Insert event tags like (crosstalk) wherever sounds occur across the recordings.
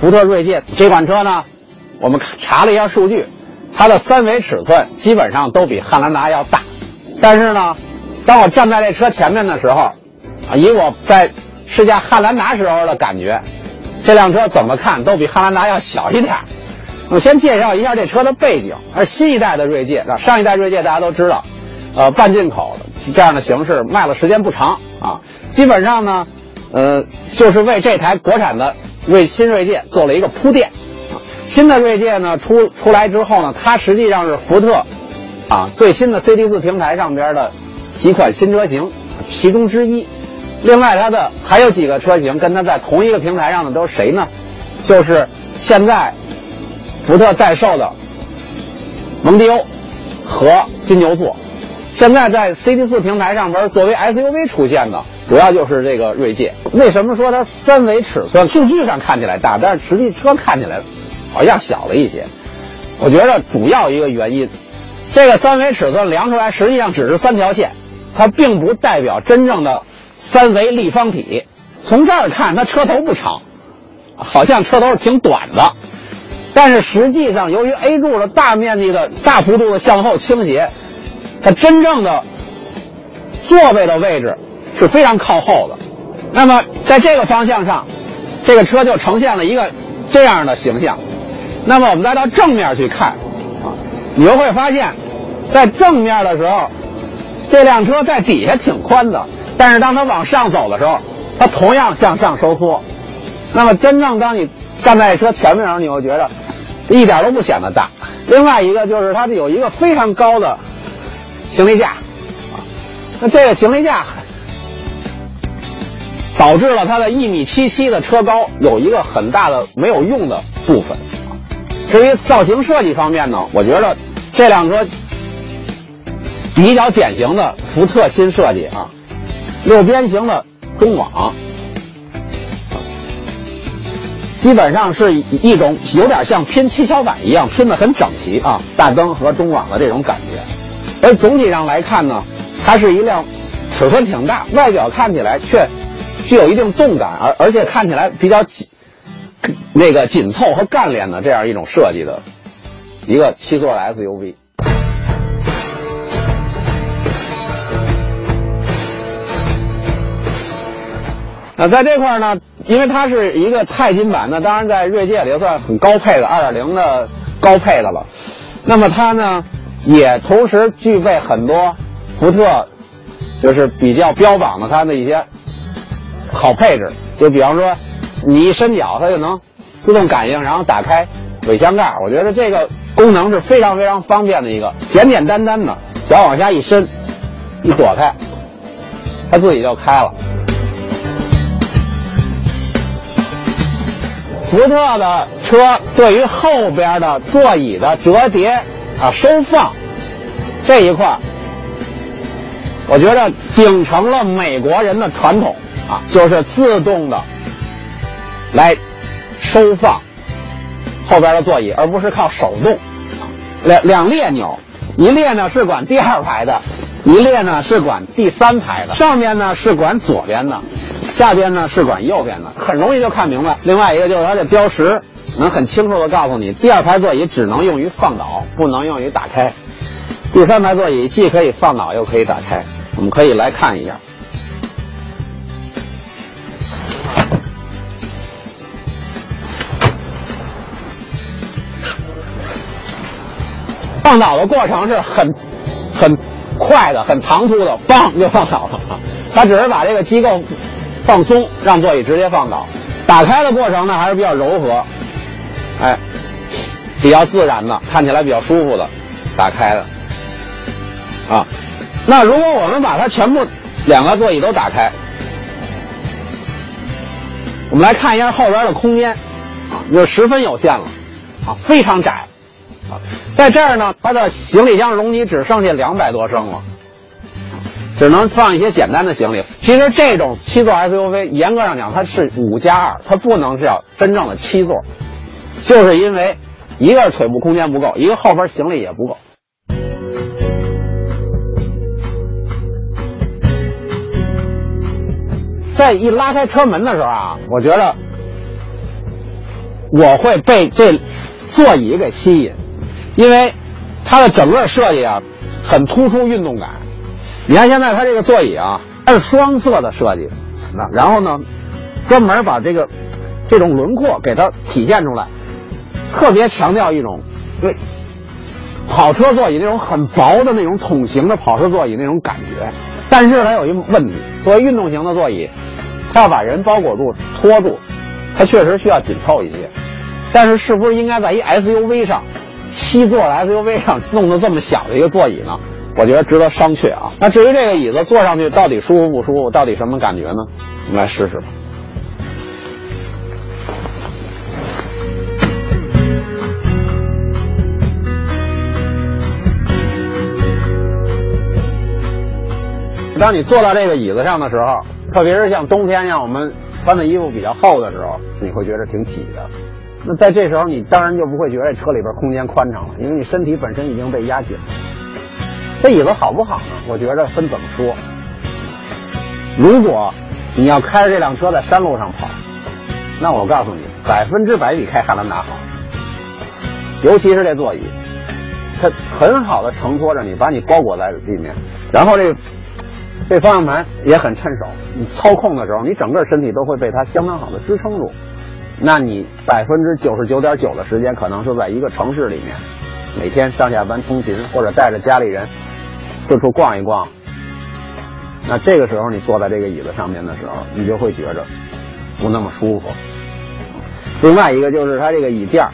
福特锐界这款车呢，我们查了一下数据，它的三维尺寸基本上都比汉兰达要大。但是呢，当我站在这车前面的时候，啊，以我在试驾汉兰达时候的感觉，这辆车怎么看都比汉兰达要小一点。我先介绍一下这车的背景，而新一代的锐界，上一代锐界大家都知道，呃，半进口这样的形式卖了时间不长啊，基本上呢，呃，就是为这台国产的为新锐界做了一个铺垫。新的锐界呢出出来之后呢，它实际上是福特啊最新的 CT 四平台上边的几款新车型其中之一。另外，它的还有几个车型跟它在同一个平台上的都是谁呢？就是现在福特在售的蒙迪欧和金牛座。现在在 CT 四平台上边作为 SUV 出现的，主要就是这个锐界。为什么说它三维尺寸数据上看起来大，但是实际车看起来好像小了一些？我觉得主要一个原因，这个三维尺寸量出来实际上只是三条线，它并不代表真正的三维立方体。从这儿看，它车头不长，好像车头是挺短的，但是实际上由于 A 柱的大面积的大幅度的向后倾斜。它真正的座位的位置是非常靠后的，那么在这个方向上，这个车就呈现了一个这样的形象。那么我们再到正面去看，啊，你就会发现，在正面的时候，这辆车在底下挺宽的，但是当它往上走的时候，它同样向上收缩。那么真正当你站在车前面的时候，你会觉得一点都不显得大。另外一个就是它有一个非常高的。行李架，啊，那这个行李架导致了它的一米七七的车高有一个很大的没有用的部分。至于造型设计方面呢，我觉得这辆车比较典型的福特新设计啊，六边形的中网，基本上是一种有点像拼七巧板一样拼的很整齐啊，大灯和中网的这种感觉。而总体上来看呢，它是一辆尺寸挺大，外表看起来却具有一定动感，而而且看起来比较紧，那个紧凑和干练的这样一种设计的一个七座的 SUV。那在这块呢，因为它是一个钛金版的，当然在锐界里算很高配的2.0的高配的了。那么它呢？也同时具备很多福特，就是比较标榜的它的一些好配置，就比方说，你一伸脚它就能自动感应，然后打开尾箱盖。我觉得这个功能是非常非常方便的一个，简简单单的，脚往下一伸，一躲开，它自己就开了。福特的车对于后边的座椅的折叠。啊，收放这一块我觉得秉承了美国人的传统啊，就是自动的来收放后边的座椅，而不是靠手动。两两列钮，一列呢是管第二排的，一列呢是管第三排的。上面呢是管左边的，下边呢是管右边的，很容易就看明白。另外一个就是它的标识。能很清楚的告诉你，第二排座椅只能用于放倒，不能用于打开；第三排座椅既可以放倒又可以打开。我们可以来看一下，放倒的过程是很很快的，很唐突的，嘣就放倒了。(laughs) 它只是把这个机构放松，让座椅直接放倒。打开的过程呢，还是比较柔和。哎，比较自然的，看起来比较舒服的，打开的，啊，那如果我们把它全部两个座椅都打开，我们来看一下后边的空间，啊，就十分有限了，啊，非常窄，啊，在这儿呢，它的行李箱容积只剩下两百多升了，只能放一些简单的行李。其实这种七座 SUV，严格上讲它是五加二，它不能是要真正的七座。就是因为一个是腿部空间不够，一个后边行李也不够。在一拉开车门的时候啊，我觉得我会被这座椅给吸引，因为它的整个设计啊，很突出运动感。你看现在它这个座椅啊，它是双色的设计，那然后呢，专门把这个这种轮廓给它体现出来，特别强调一种对跑车座椅那种很薄的那种桶形的跑车座椅那种感觉。但是它有一个问题，作为运动型的座椅，它要把人包裹住、托住，它确实需要紧凑一些。但是是不是应该在一 SUV 上，七座 SUV 上弄得这么小的一个座椅呢？我觉得值得商榷啊。那至于这个椅子坐上去到底舒服不舒服，到底什么感觉呢？我们来试试吧。当你坐到这个椅子上的时候，特别是像冬天，像我们穿的衣服比较厚的时候，你会觉得挺挤的。那在这时候，你当然就不会觉得车里边空间宽敞了，因为你身体本身已经被压紧了。这椅子好不好呢？我觉得分怎么说。如果你要开着这辆车在山路上跑，那我告诉你，百分之百比开汉兰达好。尤其是这座椅，它很好的承托着你，把你包裹在里面，然后这。这方向盘也很趁手，你操控的时候，你整个身体都会被它相当好的支撑住。那你百分之九十九点九的时间，可能是在一个城市里面，每天上下班通勤，或者带着家里人四处逛一逛。那这个时候，你坐在这个椅子上面的时候，你就会觉着不那么舒服。另外一个就是它这个椅垫儿。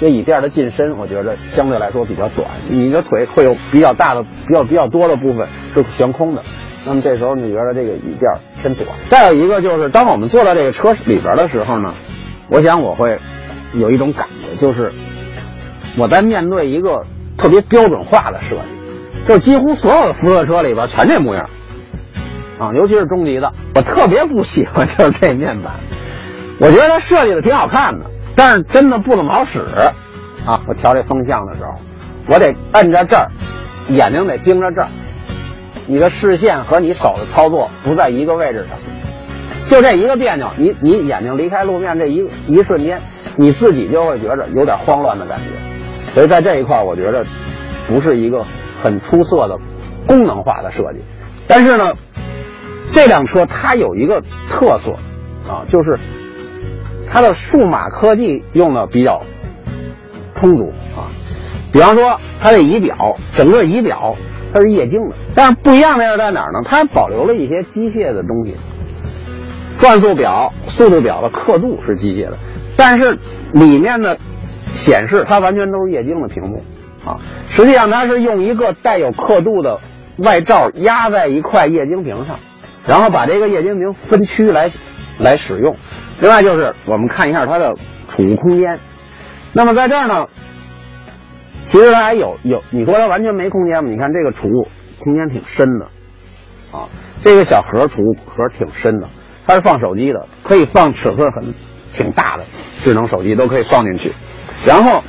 这椅垫儿的进深，我觉得相对来说比较短，你的腿会有比较大的、比较比较多的部分是悬空的。那么这时候你觉得这个椅垫偏短。再有一个就是，当我们坐在这个车里边的时候呢，我想我会有一种感觉，就是我在面对一个特别标准化的设计，就几乎所有的福特车里边全这模样啊，尤其是中级的，我特别不喜欢 (laughs) 就是这面板，我觉得它设计的挺好看的。但是真的不怎么好使，啊！我调这风向的时候，我得摁着这儿，眼睛得盯着这儿，你的视线和你手的操作不在一个位置上，就这一个别扭，你你眼睛离开路面这一一瞬间，你自己就会觉着有点慌乱的感觉。所以在这一块，我觉得不是一个很出色的功能化的设计。但是呢，这辆车它有一个特色啊，就是。它的数码科技用的比较充足啊，比方说它的仪表，整个仪表它是液晶的，但是不一样的是在哪儿呢？它保留了一些机械的东西，转速表、速度表的刻度是机械的，但是里面的显示它完全都是液晶的屏幕啊。实际上它是用一个带有刻度的外罩压在一块液晶屏上，然后把这个液晶屏分区来来使用。另外就是我们看一下它的储物空间，那么在这儿呢，其实它还有有，你说它完全没空间吗？你看这个储物空间挺深的，啊，这个小盒储物盒挺深的，它是放手机的，可以放尺寸很挺大的智能手机都可以放进去。然后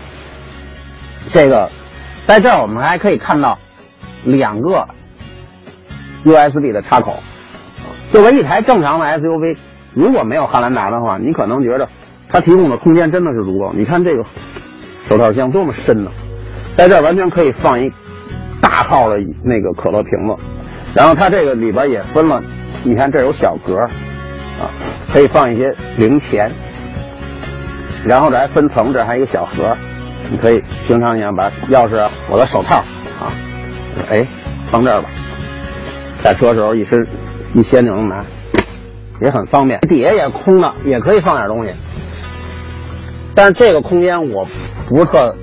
这个在这儿我们还可以看到两个 USB 的插口，作为一台正常的 SUV。如果没有汉兰达的话，你可能觉得它提供的空间真的是足够。你看这个手套箱多么深呢，在这儿完全可以放一大号的那个可乐瓶子。然后它这个里边也分了，你看这有小格啊，可以放一些零钱。然后这还分层，这还有一个小盒，你可以平常你要把钥匙、我的手套啊，哎，放这儿吧。下车时候一伸一掀就能拿。也很方便，底下也空的，也可以放点东西。但是这个空间我不是特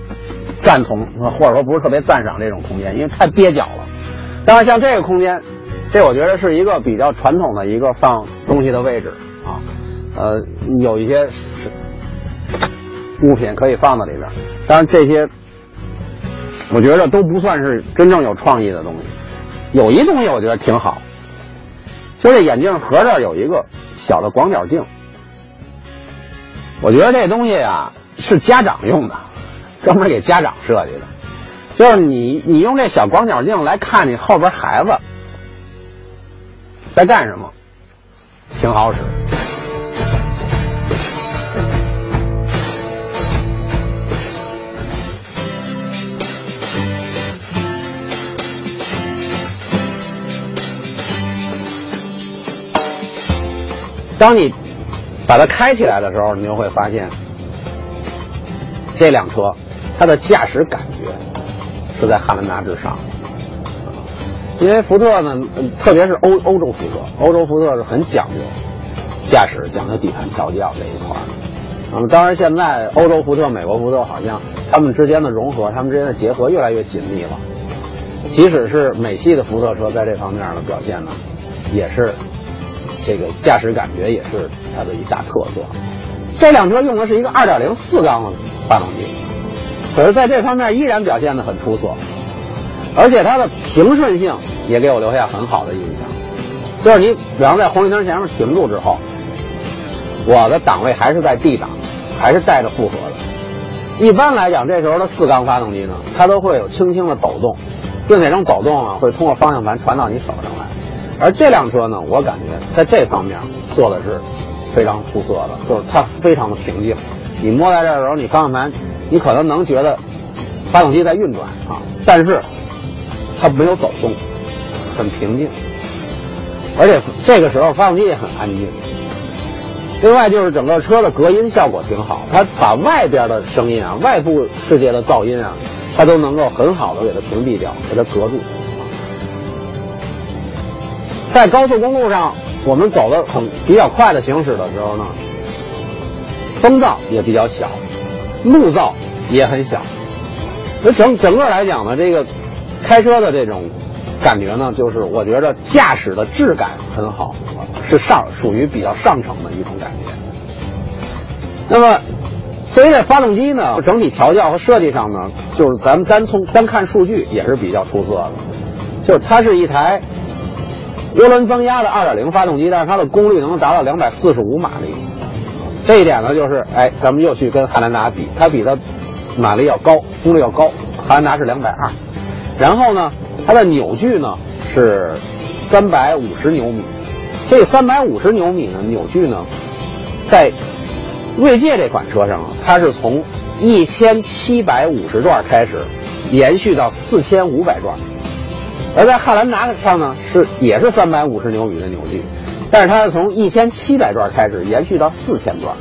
赞同，或者说不是特别赞赏这种空间，因为太憋脚了。但是像这个空间，这我觉得是一个比较传统的一个放东西的位置啊。呃，有一些物品可以放在里边，当然这些我觉得都不算是真正有创意的东西。有一东西我觉得挺好。就这眼镜盒这儿有一个小的广角镜，我觉得这东西啊是家长用的，专门给家长设计的。就是你你用这小广角镜来看你后边孩子在干什么挺好使。当你把它开起来的时候你就会发现这辆车它的驾驶感觉是在汉兰达之上。因为福特呢，特别是欧欧洲福特，欧洲福特是很讲究驾驶、讲究底盘调教这一块儿。那么当然，现在欧洲福特、美国福特好像他们之间的融合、他们之间的结合越来越紧密了。即使是美系的福特车，在这方面的表现呢，也是这个驾驶感觉也是它的一大特色。这辆车用的是一个2.0四缸的发动机，可是在这方面依然表现的很出色。而且它的平顺性也给我留下很好的印象，就是你比方在红绿灯前面停住之后，我的档位还是在 D 档，还是带着负荷的。一般来讲，这时候的四缸发动机呢，它都会有轻轻的抖动，并且这种抖动啊会通过方向盘传到你手上来。而这辆车呢，我感觉在这方面做的是非常出色的，就是它非常的平静。你摸在这儿的时候，你方向盘你可能能觉得发动机在运转啊，但是。它没有抖动，很平静，而且这个时候发动机也很安静。另外就是整个车的隔音效果挺好，它把外边的声音啊、外部世界的噪音啊，它都能够很好的给它屏蔽掉，给它隔住。在高速公路上，我们走的很比较快的行驶的时候呢，风噪也比较小，路噪也很小。那整整个来讲呢，这个。开车的这种感觉呢，就是我觉得驾驶的质感很好，是上属于比较上乘的一种感觉。那么，所以这发动机呢，整体调教和设计上呢，就是咱们单从单看数据也是比较出色的。就是它是一台涡轮增压的2.0发动机，但是它的功率能达到245马力。这一点呢，就是哎，咱们又去跟汉兰达比，它比它马力要高，功率要高，汉兰达是220。然后呢，它的扭矩呢是三百五十牛米。这个三百五十牛米呢扭矩呢，在锐界这款车上，它是从一千七百五十转开始，延续到四千五百转；而在汉兰达上呢，是也是三百五十牛米的扭矩，但是它是从一千七百转开始，延续到四千转。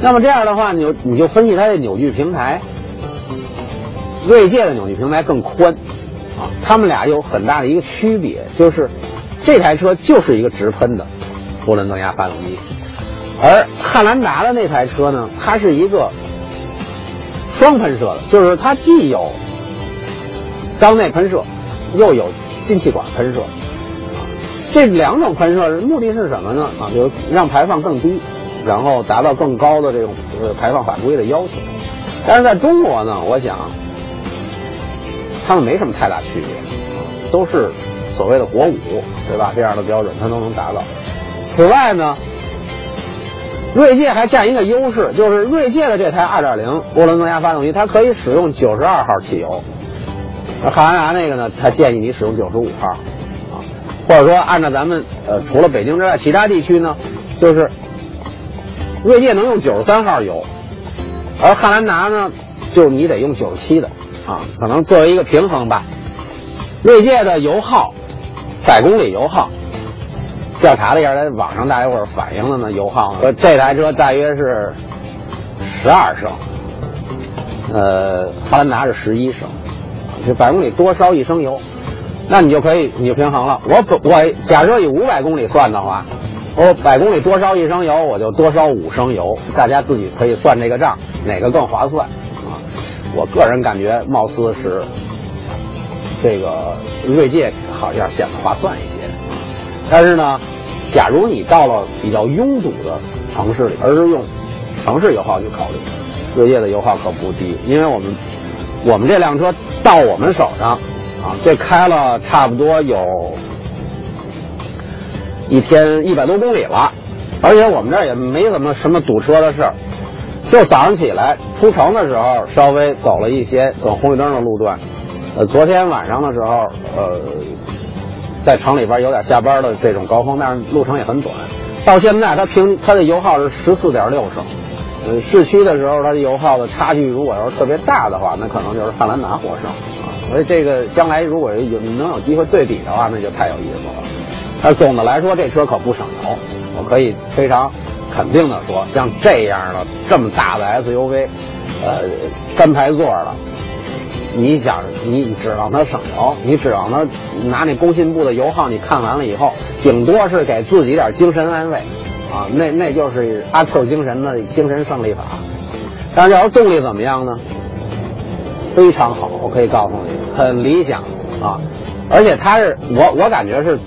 那么这样的话，你就你就分析它这扭矩平台，锐界的扭矩平台更宽。啊，他们俩有很大的一个区别，就是这台车就是一个直喷的涡轮增压发动机，而汉兰达的那台车呢，它是一个双喷射的，就是它既有缸内喷射，又有进气管喷射。这两种喷射目的是什么呢？啊，就让排放更低，然后达到更高的这种呃排放法规的要求。但是在中国呢，我想。它们没什么太大区别，都是所谓的国五，对吧？这样的标准它都能达到。此外呢，锐界还占一个优势，就是锐界的这台2.0涡轮增压发动机，它可以使用92号汽油。汉兰达那个呢，它建议你使用95号，或者说按照咱们呃除了北京之外其他地区呢，就是锐界能用93号油，而汉兰达呢，就你得用97的。啊，可能作为一个平衡吧。锐界的油耗，百公里油耗，调查了一下，在网上大家伙反映的呢，油耗呢，这台车大约是十二升，呃，汉兰达是十一升，就百公里多烧一升油，那你就可以你就平衡了。我我假设以五百公里算的话，我百公里多烧一升油，我就多烧五升油，大家自己可以算这个账，哪个更划算。啊我个人感觉，貌似是这个锐界好像显得划算一些，但是呢，假如你到了比较拥堵的城市里，而是用城市油耗去考虑，锐界的油耗可不低，因为我们我们这辆车到我们手上这开了差不多有一天一百多公里了，而且我们这儿也没怎么什么堵车的事儿。就早上起来出城的时候，稍微走了一些等红绿灯的路段。呃，昨天晚上的时候，呃，在城里边有点下班的这种高峰，但是路程也很短。到现在，它平它的油耗是十四点六升。呃，市区的时候，它的油耗的差距如果要是特别大的话，那可能就是汉兰达获胜。所以这个将来如果有能有机会对比的话，那就太有意思了。但总的来说，这车可不省油我可以非常肯定的说，像这样的这么大的 SUV，呃，三排座的，你想你指望它省油，你指望它拿那工信部的油耗，你看完了以后，顶多是给自己点精神安慰，啊，那那就是阿 Q 精神的精神胜利法。但是要是动力怎么样呢？非常好，我可以告诉你，很理想啊！而且它是我我感觉是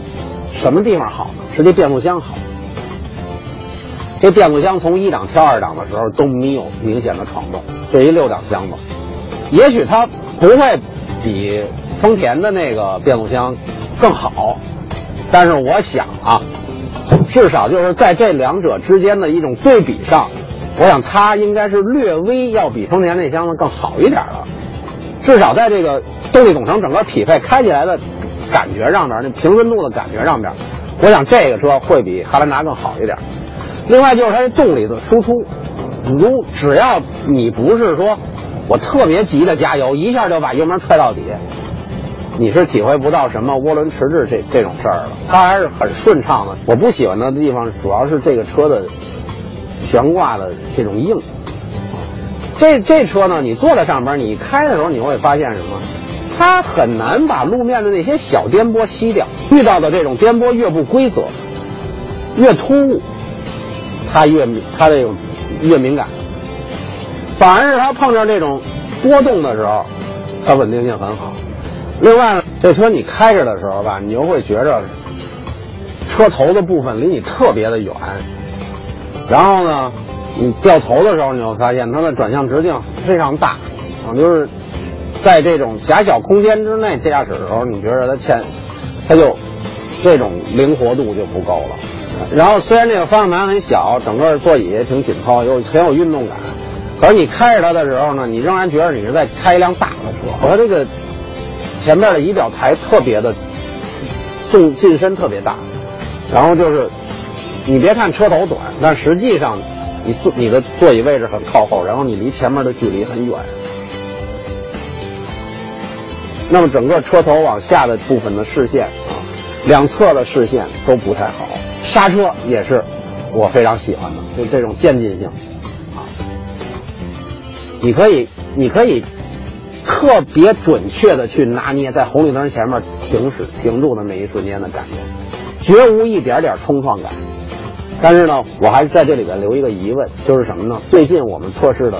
什么地方好呢？是这变速箱好。这变速箱从一档跳二档的时候都没有明显的闯动，这一六档箱子，也许它不会比丰田的那个变速箱更好，但是我想啊，至少就是在这两者之间的一种对比上，我想它应该是略微要比丰田那箱子更好一点的。至少在这个动力总成整个匹配开起来的感觉上面，那平顺度的感觉上面，我想这个车会比汉兰达更好一点。另外就是它这动力的输出，如只要你不是说我特别急的加油，一下就把油门踹到底，你是体会不到什么涡轮迟滞这这种事儿了。它还是很顺畅的。我不喜欢的地方主要是这个车的悬挂的这种硬。这这车呢，你坐在上边，你开的时候你会发现什么？它很难把路面的那些小颠簸吸掉。遇到的这种颠簸越不规则，越突兀，它越它这个越敏感。反而是它碰着这种波动的时候，它稳定性很好。另外，这车你开着的时候吧，你就会觉着车头的部分离你特别的远，然后呢。你掉头的时候，你会发现它的转向直径非常大，啊，就是在这种狭小空间之内驾驶的时候，你觉得它前，它就这种灵活度就不够了。然后虽然这个方向盘很小，整个座椅也挺紧凑，又很有运动感，可是你开着它的时候呢，你仍然觉得你是在开一辆大的车。和这个前面的仪表台特别的纵，进深特别大，然后就是你别看车头短，但实际上。你坐你的座椅位置很靠后，然后你离前面的距离很远，那么整个车头往下的部分的视线啊，两侧的视线都不太好，刹车也是我非常喜欢的，就这种渐进性啊，你可以你可以特别准确的去拿捏在红绿灯前面停驶停住的那一瞬间的感觉，绝无一点点冲撞感。但是呢，我还是在这里边留一个疑问，就是什么呢？最近我们测试的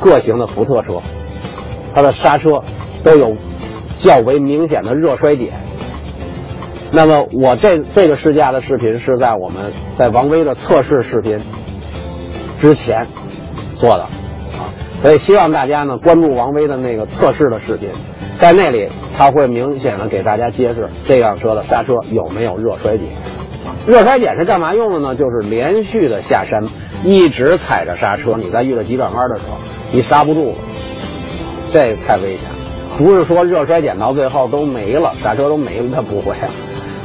各型的福特车，它的刹车都有较为明显的热衰减。那么我这这个试驾的视频是在我们在王威的测试视频之前做的啊，所以希望大家呢关注王威的那个测试的视频，在那里他会明显的给大家揭示这辆车的刹车有没有热衰减。热衰减是干嘛用的呢？就是连续的下山，一直踩着刹车，你在遇到急转弯的时候，你刹不住了，这太危险。不是说热衰减到最后都没了，刹车都没了，它不会。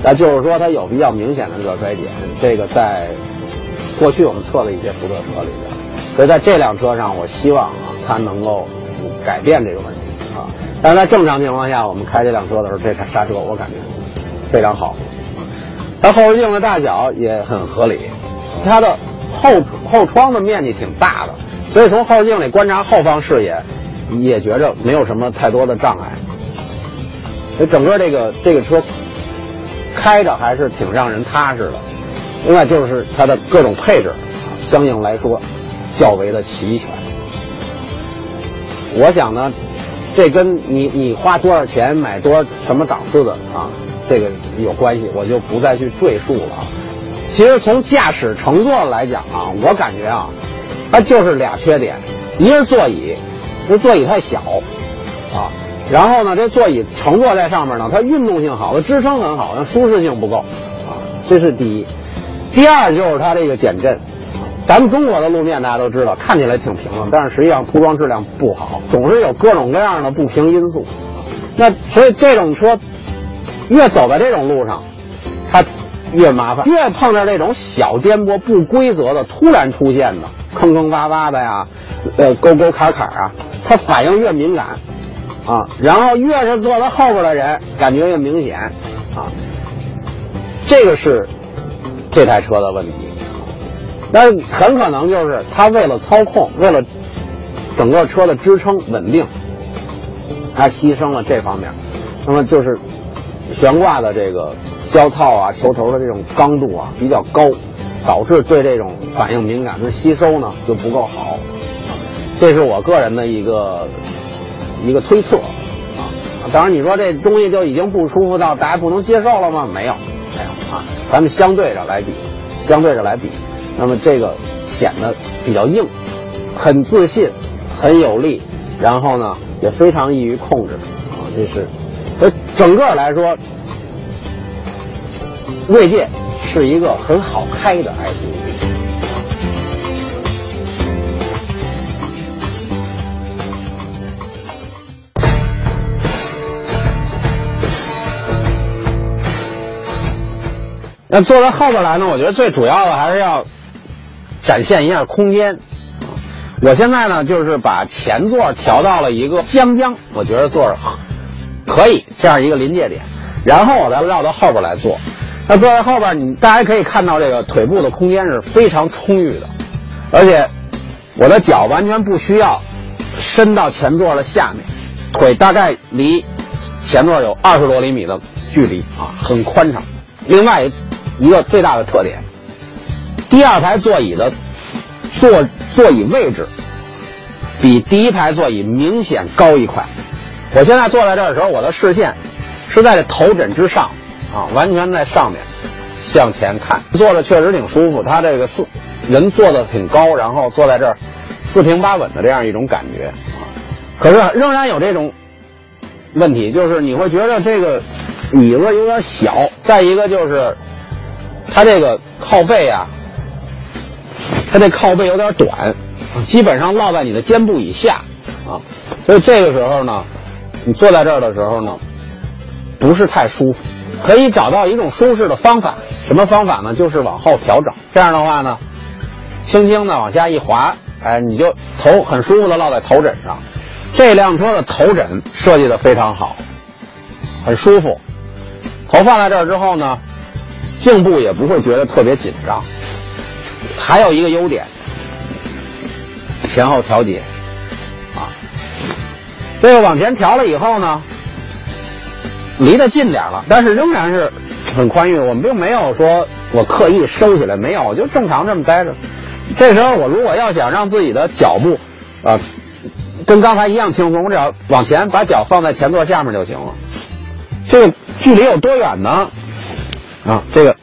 那就是说它有比较明显的热衰减。这个在过去我们测的一些福特车里边，所以在这辆车上，我希望啊，它能够改变这个问题啊。但是在正常情况下，我们开这辆车的时候，这台刹车我感觉非常好。它后视镜的大小也很合理，它的后后窗的面积挺大的，所以从后视镜里观察后方视野，也觉着没有什么太多的障碍。所以整个这个这个车开着还是挺让人踏实的。另外就是它的各种配置，相应来说较为的齐全。我想呢，这跟你你花多少钱买多什么档次的啊？这个有关系，我就不再去赘述了。其实从驾驶乘坐来讲啊，我感觉啊，它就是俩缺点：一个是座椅，这座椅太小啊；然后呢，这座椅乘坐在上面呢，它运动性好，它支撑很好，但舒适性不够啊。这是第一。第二就是它这个减震。咱们中国的路面大家都知道，看起来挺平的，但是实际上铺装质量不好，总是有各种各样的不平因素。那所以这种车。越走在这种路上，它越麻烦；越碰到这种小颠簸、不规则的突然出现的坑坑洼洼的呀，呃，沟沟坎坎啊，它反应越敏感啊。然后越是坐在后边的人，感觉越明显啊。这个是这台车的问题。但很可能就是它为了操控，为了整个车的支撑稳定，它牺牲了这方面。那么就是悬挂的这个胶套啊、球头的这种刚度啊比较高，导致对这种反应敏感，它吸收呢就不够好。这是我个人的一个一个推测啊。当然，你说这东西就已经不舒服到大家不能接受了吗？没有，没有啊。咱们相对着来比，相对着来比，那么这个显得比较硬，很自信，很有力，然后呢也非常易于控制啊。这是，整个来说，锐界是一个很好开的 SUV。那坐在后边来呢？我觉得最主要的还是要展现一下空间。我现在呢，就是把前座调到了一个将将，我觉得坐着可以这样一个临界点，然后我再绕到后边来坐。那坐在后边，你大家可以看到这个腿部的空间是非常充裕的，而且我的脚完全不需要伸到前座的下面，腿大概离前座有二十多厘米的距离啊，很宽敞。另外。一个最大的特点，第二排座椅的坐座椅位置比第一排座椅明显高一块。我现在坐在这儿的时候，我的视线是在这头枕之上啊，完全在上面向前看，坐着确实挺舒服。它这个四人坐的挺高，然后坐在这儿四平八稳的这样一种感觉啊。可是仍然有这种问题，就是你会觉得这个椅子有点小，再一个就是。它这个靠背啊，它这靠背有点短，基本上落在你的肩部以下啊，所以这个时候呢，你坐在这儿的时候呢，不是太舒服。可以找到一种舒适的方法，什么方法呢？就是往后调整。这样的话呢，轻轻的往下一滑，哎，你就头很舒服的落在头枕上。这辆车的头枕设计的非常好，很舒服。头放在这儿之后呢。颈部也不会觉得特别紧张，还有一个优点，前后调节，这个往前调了以后呢，离得近点了，但是仍然是很宽裕。我们并没有说我刻意收起来，没有，我就正常这么待着。这时候我如果要想让自己的脚步啊跟刚才一样轻松，我只要往前把脚放在前座下面就行了。这个距离有多远呢？啊，这个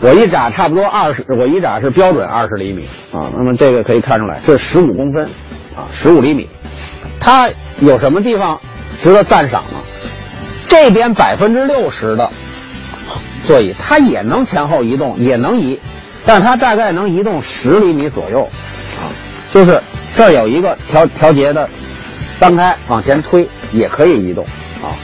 我一眨差不多二十，我一眨是标准二十厘米啊。那么这个可以看出来，这十五公分啊，十五厘米。它有什么地方值得赞赏呢？这边百分之六十的座椅，它也能前后移动，也能移，但是它大概能移动十厘米左右啊。就是这儿有一个调调节的，翻开往前推也可以移动啊。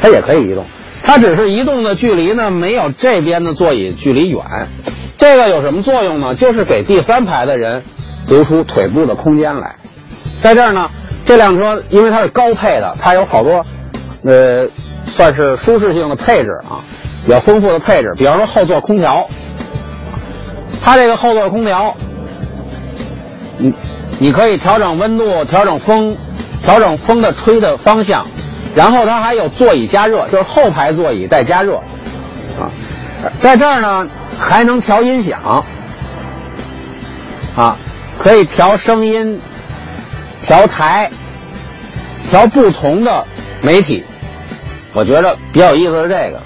它也可以移动，它只是移动的距离呢，没有这边的座椅距离远。这个有什么作用呢？就是给第三排的人留出腿部的空间来。在这儿呢，这辆车因为它是高配的，它有好多，呃，算是舒适性的配置啊，比较丰富的配置。比方说后座空调，它这个后座空调，你你可以调整温度，调整风，调整风的吹的方向。然后它还有座椅加热，就是后排座椅带加热，啊，在这儿呢还能调音响，啊，可以调声音，调台，调不同的媒体。我觉得比较有意思是这个，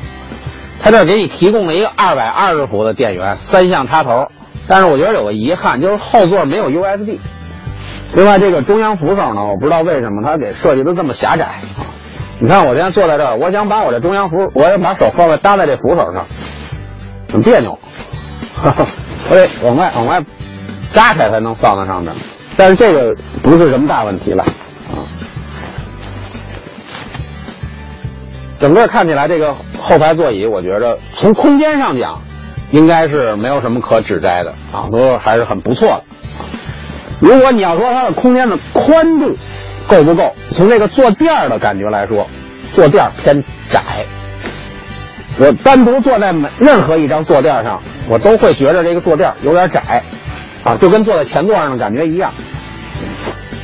它这给你提供了一个二百二十伏的电源，三项插头。但是我觉得有个遗憾，就是后座没有 USB。另外这个中央扶手呢，我不知道为什么它给设计的这么狭窄。你看，我现在坐在这儿，我想把我这中央扶，我要把手放在搭在这扶手上，很别扭，(laughs) 我得往外往外扎开才能放在上面。但是这个不是什么大问题了啊。整个看起来，这个后排座椅，我觉得从空间上讲，应该是没有什么可指摘的啊，都还是很不错的。如果你要说它的空间的宽度，够不够？从这个坐垫的感觉来说，坐垫偏窄，我单独坐在每任何一张坐垫上，我都会觉着这个坐垫有点窄，啊，就跟坐在前座上的感觉一样。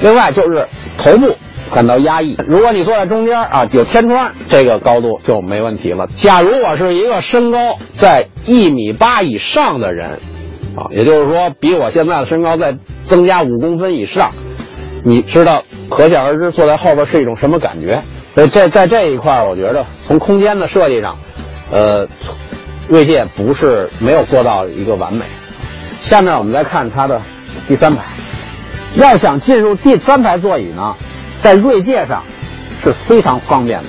另外就是头部感到压抑。如果你坐在中间啊，有天窗，这个高度就没问题了。假如我是一个身高在一米八以上的人，啊，也就是说比我现在的身高再增加五公分以上，你知道，可想而知坐在后边是一种什么感觉。所以在在这一块，我觉得从空间的设计上。呃，锐界不是没有做到一个完美。下面我们再看它的第三排。要想进入第三排座椅呢，在锐界上是非常方便的。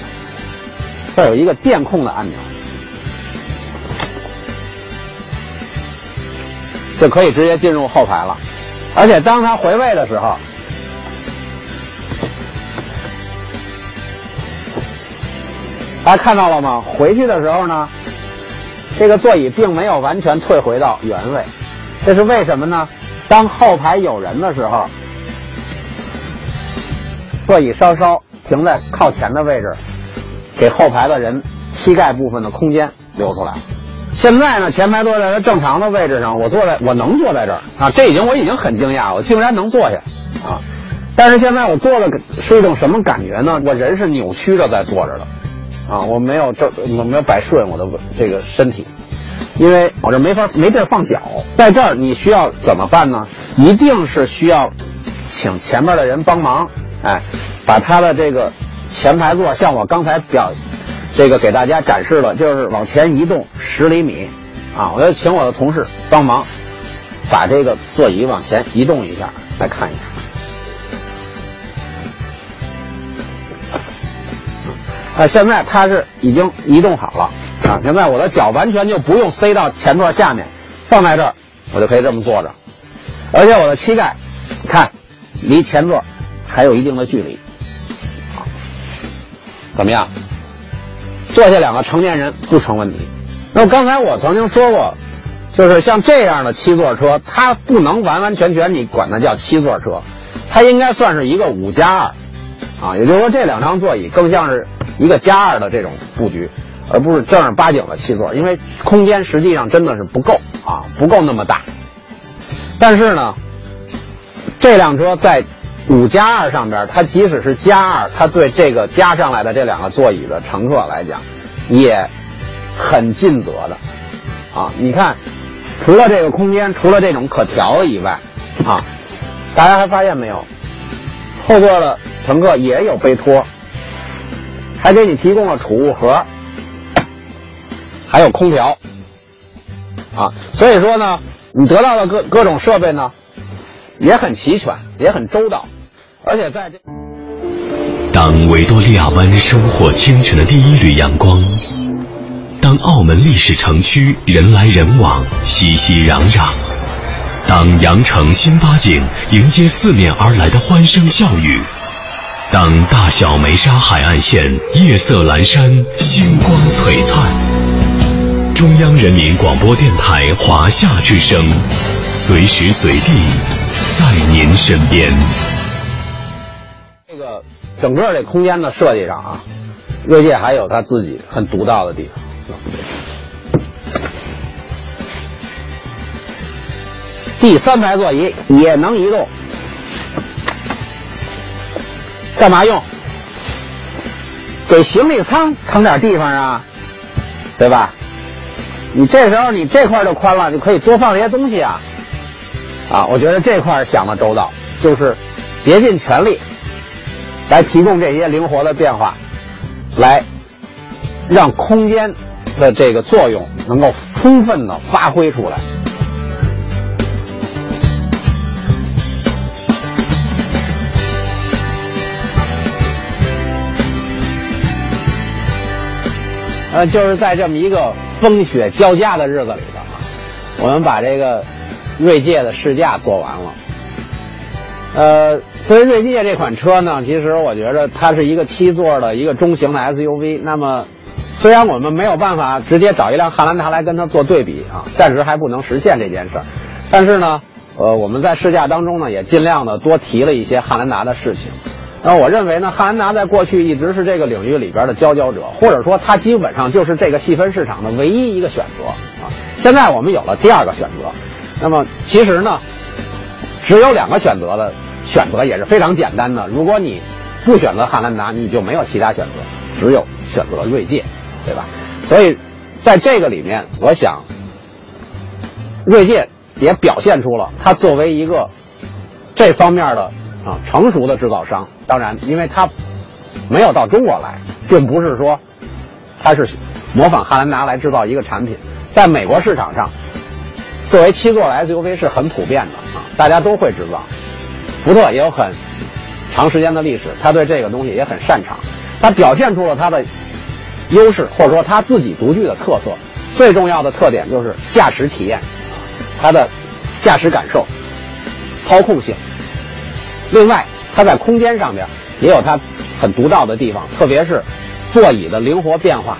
这有一个电控的按钮，就可以直接进入后排了。而且当它回位的时候。大家看到了吗？回去的时候呢，这个座椅并没有完全退回到原位，这是为什么呢？当后排有人的时候，座椅稍稍停在靠前的位置，给后排的人膝盖部分的空间留出来。现在呢，前排坐在它正常的位置上，我坐在我能坐在这儿啊，这已经我已经很惊讶了，我竟然能坐下啊！但是现在我坐的是一种什么感觉呢？我人是扭曲着在坐着的。啊，我没有这，我没有摆顺我的这个身体，因为我这没法没地儿放脚，在这儿你需要怎么办呢？一定是需要请前面的人帮忙，哎，把他的这个前排座像我刚才表这个给大家展示了，就是往前移动十厘米，啊，我要请我的同事帮忙把这个座椅往前移动一下，来看一下。啊，现在它是已经移动好了啊！现在我的脚完全就不用塞到前座下面，放在这儿，我就可以这么坐着。而且我的膝盖，看，离前座还有一定的距离。怎么样？坐下两个成年人不成问题。那么刚才我曾经说过，就是像这样的七座车，它不能完完全全你管它叫七座车，它应该算是一个五加二啊，也就是说这两张座椅更像是。一个加二的这种布局，而不是正儿八经的七座，因为空间实际上真的是不够啊，不够那么大。但是呢，这辆车在五加二上边，它即使是加二，它对这个加上来的这两个座椅的乘客来讲，也很尽责的啊。你看，除了这个空间，除了这种可调以外，啊，大家还发现没有，后座的乘客也有背托。还给你提供了储物盒，还有空调，啊，所以说呢，你得到的各各种设备呢，也很齐全，也很周到，而且在这，当维多利亚湾收获清晨的第一缕阳光，当澳门历史城区人来人往，熙熙攘攘，当羊城新八景迎接四面而来的欢声笑语。当大小梅沙海岸线夜色阑珊，星光璀璨。中央人民广播电台华夏之声，随时随地在您身边。这个整个这空间的设计上啊，锐界还有它自己很独到的地方。第三排座椅也能移动。干嘛用？给行李舱腾点地方啊，对吧？你这时候你这块就宽了，你可以多放一些东西啊。啊，我觉得这块想的周到，就是竭尽全力来提供这些灵活的变化，来让空间的这个作用能够充分的发挥出来。呃，就是在这么一个风雪交加的日子里头啊，我们把这个锐界的试驾做完了。呃，作为锐界这款车呢，其实我觉得它是一个七座的一个中型的 SUV。那么，虽然我们没有办法直接找一辆汉兰达来跟它做对比啊，暂时还不能实现这件事儿。但是呢，呃，我们在试驾当中呢，也尽量的多提了一些汉兰达的事情。那我认为呢，汉兰达在过去一直是这个领域里边的佼佼者，或者说它基本上就是这个细分市场的唯一一个选择啊。现在我们有了第二个选择，那么其实呢，只有两个选择的选择也是非常简单的。如果你不选择汉兰达，你就没有其他选择，只有选择锐界，对吧？所以在这个里面，我想锐界也表现出了它作为一个这方面的啊成熟的制造商。当然，因为它没有到中国来，并不是说它是模仿汉兰达来制造一个产品。在美国市场上，作为七座的 SUV 是很普遍的啊，大家都会制造。福特也有很长时间的历史，他对这个东西也很擅长。他表现出了他的优势，或者说他自己独具的特色。最重要的特点就是驾驶体验，它的驾驶感受、操控性。另外，它在空间上面也有它很独到的地方，特别是座椅的灵活变化，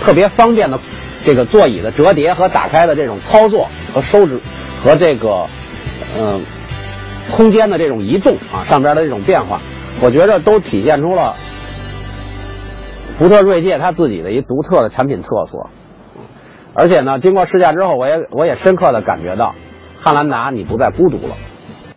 特别方便的。这个座椅的折叠和打开的这种操作和收直和这个嗯空间的这种移动啊，上边的这种变化，我觉得都体现出了福特锐界它自己的一独特的产品特色。而且呢，经过试驾之后，我也我也深刻的感觉到，汉兰达你不再孤独了。